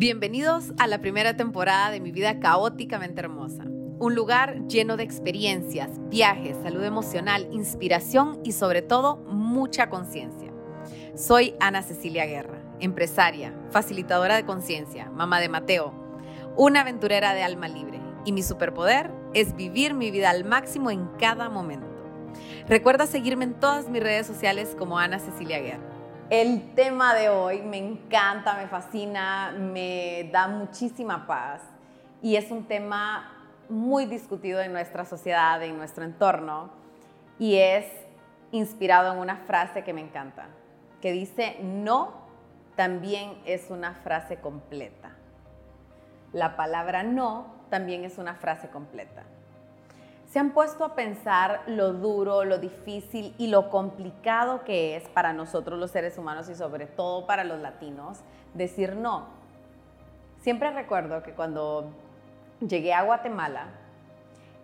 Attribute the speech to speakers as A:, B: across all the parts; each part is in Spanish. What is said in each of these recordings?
A: Bienvenidos a la primera temporada de mi vida caóticamente hermosa. Un lugar lleno de experiencias, viajes, salud emocional, inspiración y sobre todo mucha conciencia. Soy Ana Cecilia Guerra, empresaria, facilitadora de conciencia, mamá de Mateo, una aventurera de alma libre y mi superpoder es vivir mi vida al máximo en cada momento. Recuerda seguirme en todas mis redes sociales como Ana Cecilia Guerra. El tema de hoy me encanta, me fascina, me da muchísima paz y es un tema muy discutido en nuestra sociedad, en nuestro entorno y es inspirado en una frase que me encanta, que dice, no también es una frase completa. La palabra no también es una frase completa. ¿Se han puesto a pensar lo duro, lo difícil y lo complicado que es para nosotros los seres humanos y sobre todo para los latinos decir no? Siempre recuerdo que cuando llegué a Guatemala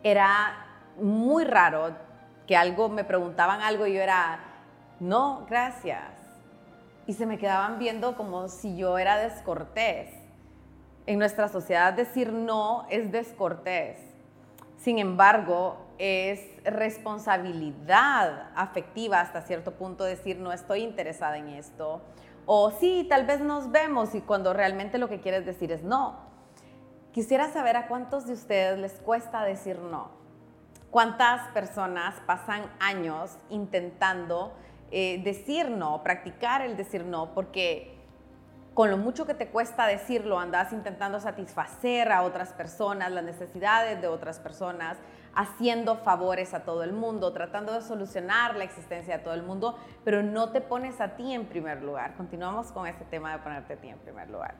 A: era muy raro que algo me preguntaban algo y yo era no, gracias. Y se me quedaban viendo como si yo era descortés. En nuestra sociedad decir no es descortés sin embargo, es responsabilidad afectiva hasta cierto punto decir no estoy interesada en esto. O sí, tal vez nos vemos y cuando realmente lo que quieres decir es no. Quisiera saber a cuántos de ustedes les cuesta decir no. ¿Cuántas personas pasan años intentando eh, decir no, practicar el decir no? Porque con lo mucho que te cuesta decirlo, andas intentando satisfacer a otras personas, las necesidades de otras personas, haciendo favores a todo el mundo, tratando de solucionar la existencia de todo el mundo, pero no te pones a ti en primer lugar. Continuamos con este tema de ponerte a ti en primer lugar.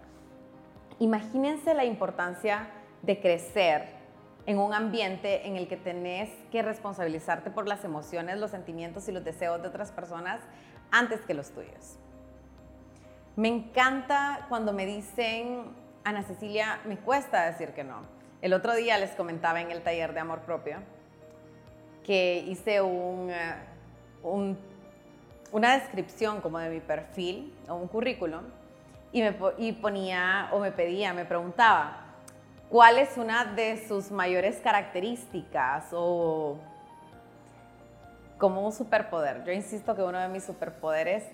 A: Imagínense la importancia de crecer en un ambiente en el que tenés que responsabilizarte por las emociones, los sentimientos y los deseos de otras personas antes que los tuyos. Me encanta cuando me dicen, Ana Cecilia, me cuesta decir que no. El otro día les comentaba en el taller de amor propio que hice eh, una descripción como de mi perfil o un currículum y, me, ponía o me pedía, me preguntaba, ¿cuál es una de sus mayores características o como un superpoder? Yo insisto que uno de mis superpoderes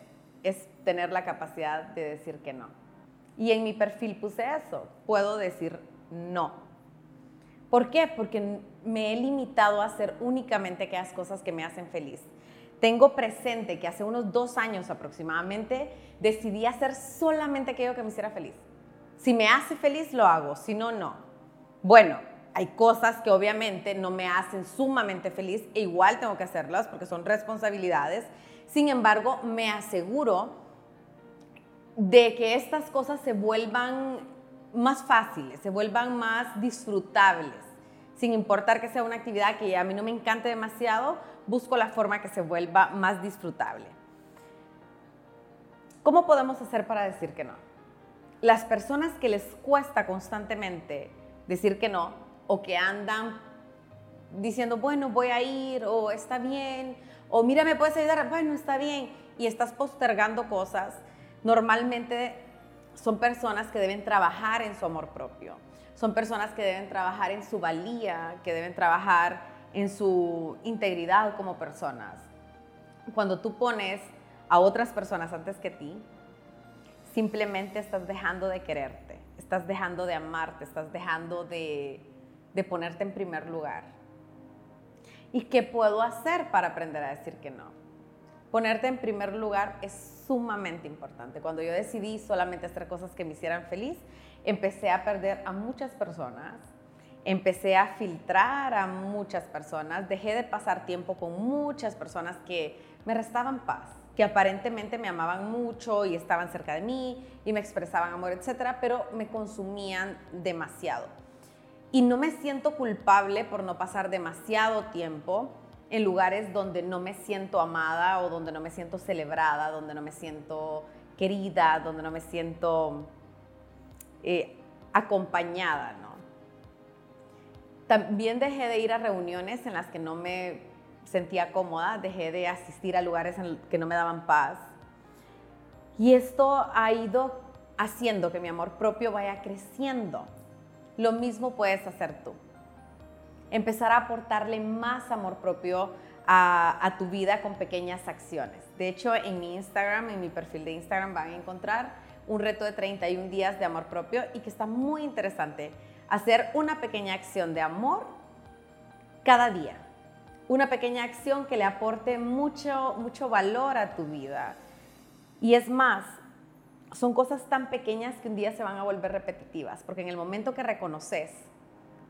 A: es tener la capacidad de decir que no. Y en mi perfil puse eso, puedo decir no. ¿Por qué? Porque me he limitado a hacer únicamente aquellas cosas que me hacen feliz. Tengo presente que hace unos dos años aproximadamente decidí hacer solamente aquello que me hiciera feliz. Si me hace feliz, lo hago, si no, no. Bueno, hay cosas que obviamente no me hacen sumamente feliz e igual tengo que hacerlas porque son responsabilidades sin embargo, me aseguro de que estas cosas se vuelvan más fáciles, se vuelvan más disfrutables. Sin importar que sea una actividad que a mí no me encante demasiado, busco la forma que se vuelva más disfrutable. ¿Cómo podemos hacer para decir que no? Las personas que les cuesta constantemente decir que no o que andan diciendo, bueno, voy a ir o está bien o mira, me puedes ayudar, bueno, está bien, y estás postergando cosas, normalmente son personas que deben trabajar en su amor propio, son personas que deben trabajar en su valía, que deben trabajar en su integridad como personas. Cuando tú pones a otras personas antes que ti, simplemente estás dejando de quererte, estás dejando de amarte, estás dejando de, de ponerte en primer lugar. ¿Y qué puedo hacer para aprender a decir que no? Ponerte en primer lugar es sumamente importante. Cuando yo decidí solamente hacer cosas que me hicieran feliz, empecé a perder a muchas personas, empecé a filtrar a muchas personas, dejé de pasar tiempo con muchas personas que me restaban paz, que aparentemente me amaban mucho y estaban cerca de mí y me expresaban amor, etcétera, pero me consumían demasiado y no me siento culpable por no pasar demasiado tiempo en lugares donde no me siento amada o donde no me siento celebrada, donde no me siento querida, donde no me siento eh, acompañada. También dejé de ir a reuniones en las que no me sentía cómoda, dejé de asistir a lugares en que no me daban paz. Y esto ha ido haciendo que mi amor propio vaya creciendo. Lo mismo puedes hacer tú. Empezar a aportarle más amor propio a, tu vida con pequeñas acciones. De hecho, en mi Instagram, en mi perfil de Instagram van a encontrar un reto de 31 días de amor propio y que está muy interesante. Hacer una pequeña acción de amor cada día. Una pequeña acción que le aporte mucho, mucho valor a tu vida. Y es más, son cosas tan pequeñas que un día se van a volver repetitivas, porque en el momento que reconoces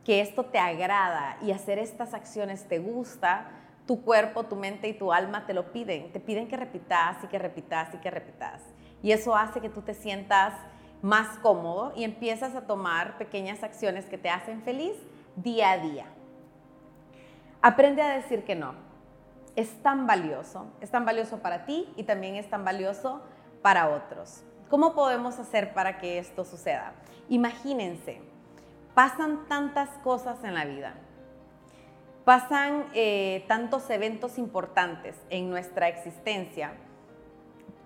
A: que esto te agrada y hacer estas acciones te gusta, tu cuerpo, tu mente y tu alma te lo piden. Te piden que repitas y que repitas y que repitas. Y eso hace que tú te sientas más cómodo y empiezas a tomar pequeñas acciones que te hacen feliz día a día. Aprende a decir que no. Es tan valioso, es tan valioso para ti y también es tan valioso para otros. ¿Cómo podemos hacer para que esto suceda? Imagínense, pasan tantas cosas en la vida pasan eh, tantos eventos importantes en nuestra existencia,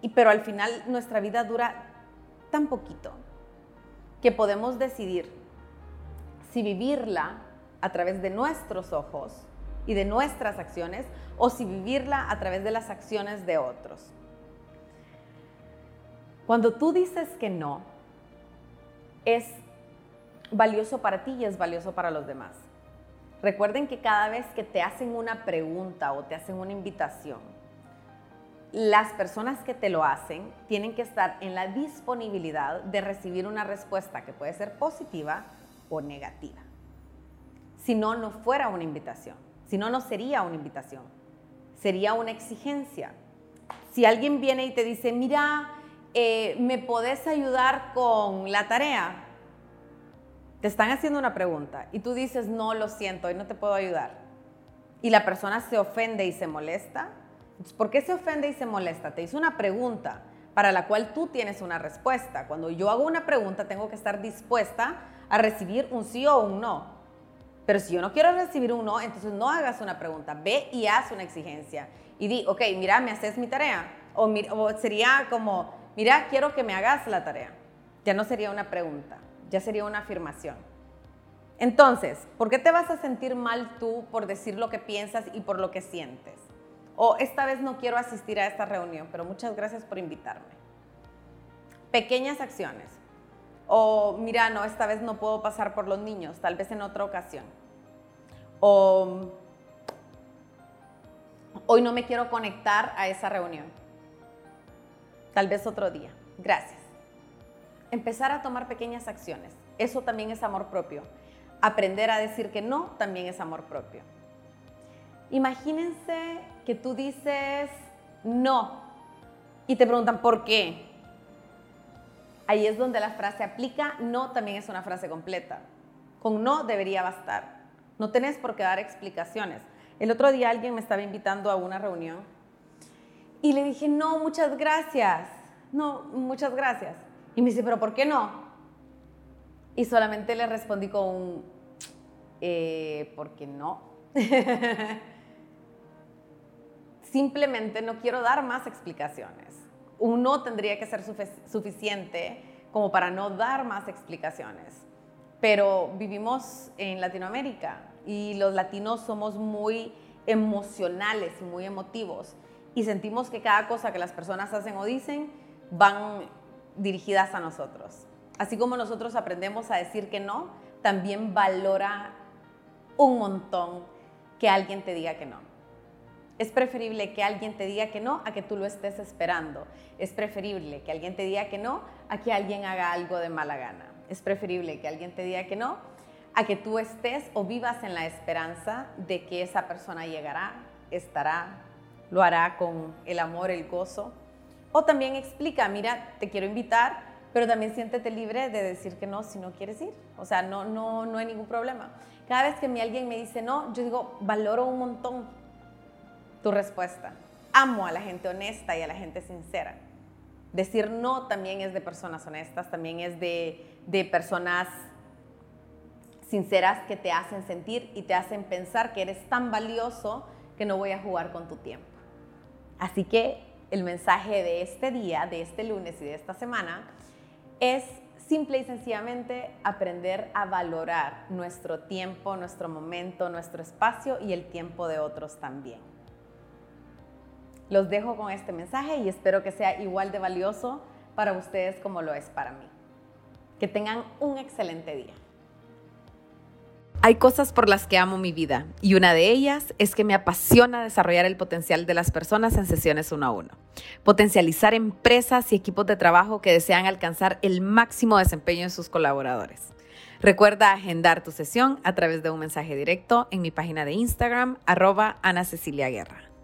A: y, pero al final nuestra vida dura tan poquito que podemos decidir si vivirla a través de nuestros ojos y de nuestras acciones o si vivirla a través de las acciones de otros. Cuando tú dices que no, es valioso para ti y es valioso para los demás. Recuerden que cada vez que te hacen una pregunta o te hacen una invitación, las personas que te lo hacen tienen que estar en la disponibilidad de recibir una respuesta que puede ser positiva o negativa. Si no, no fuera una invitación. Si no, no sería una invitación. Sería una exigencia. Si alguien viene y te dice, mira, eh, ¿me podés ayudar con la tarea? te están haciendo una pregunta y tú dices, no, lo siento, hoy no te puedo ayudar, y la persona se ofende y se molesta, ¿por qué se ofende y se molesta? Te hizo una pregunta para la cual tú tienes una respuesta. Cuando yo hago una pregunta, tengo que estar dispuesta a recibir un sí o un no. Pero si yo no quiero recibir un no, entonces no hagas una pregunta, ve y haz una exigencia. Y di, ok, mira, me haces mi tarea. O, o sería como, mira, quiero que me hagas la tarea. Ya no sería una pregunta ya sería una afirmación. Entonces, ¿por qué te vas a sentir mal tú por decir lo que piensas y por lo que sientes? O esta vez no quiero asistir a esta reunión, pero muchas gracias por invitarme. Pequeñas acciones. O mira, no, esta vez no puedo pasar por los niños, tal vez en otra ocasión. O hoy no me quiero conectar a esa reunión. Tal vez otro día. Gracias empezar a tomar pequeñas acciones. Eso también es amor propio. Aprender a decir que no también es amor propio. Imagínense que tú dices no y te preguntan por qué. Ahí es donde la frase aplica, no también es una frase completa. Con no debería bastar. No tenés por qué dar explicaciones. El otro día alguien me estaba invitando a una reunión y le dije, no, muchas gracias. No, muchas gracias. Y me dice, pero ¿por qué no? Y solamente le respondí con un, eh, ¿por qué no? Simplemente no quiero dar más explicaciones. Un no tendría que ser suficiente como para no dar más explicaciones. Pero vivimos en Latinoamérica y los latinos somos muy emocionales muy emotivos y sentimos que cada cosa que las personas hacen o dicen van dirigidas a nosotros. Así como nosotros aprendemos a decir que no, también valora un montón que alguien te diga que no. Es preferible que alguien te diga que no a que tú lo estés esperando. Es preferible que alguien te diga que no a que alguien haga algo de mala gana. Es preferible que alguien te diga que no a que tú estés o vivas en la esperanza de que esa persona llegará, estará, lo hará con el amor, el gozo o también explica, mira, te quiero invitar, pero también siéntete libre de decir que no si no quieres ir. O sea, no, no, no hay ningún problema. Cada vez que alguien me dice no, yo digo, valoro un montón tu respuesta. Amo a la gente honesta y a la gente sincera. Decir no también es de personas honestas, también es de, de personas sinceras que te hacen sentir y te hacen pensar que eres tan valioso que no voy a jugar con tu tiempo. Así que el mensaje de este día, de este lunes y de esta semana, es simple y sencillamente aprender a valorar nuestro tiempo, nuestro momento, nuestro espacio y el tiempo de otros también. Los dejo con este mensaje y espero que sea igual de valioso para ustedes como lo es para mí. Que tengan un excelente día. Hay cosas por las que amo mi vida y una de ellas es que me apasiona desarrollar el potencial de las personas en sesiones uno a uno. Potencializar empresas y equipos de trabajo que desean alcanzar el máximo desempeño en sus colaboradores. Recuerda agendar tu sesión a través de un mensaje directo en mi página de Instagram, arroba Ana Cecilia Guerra.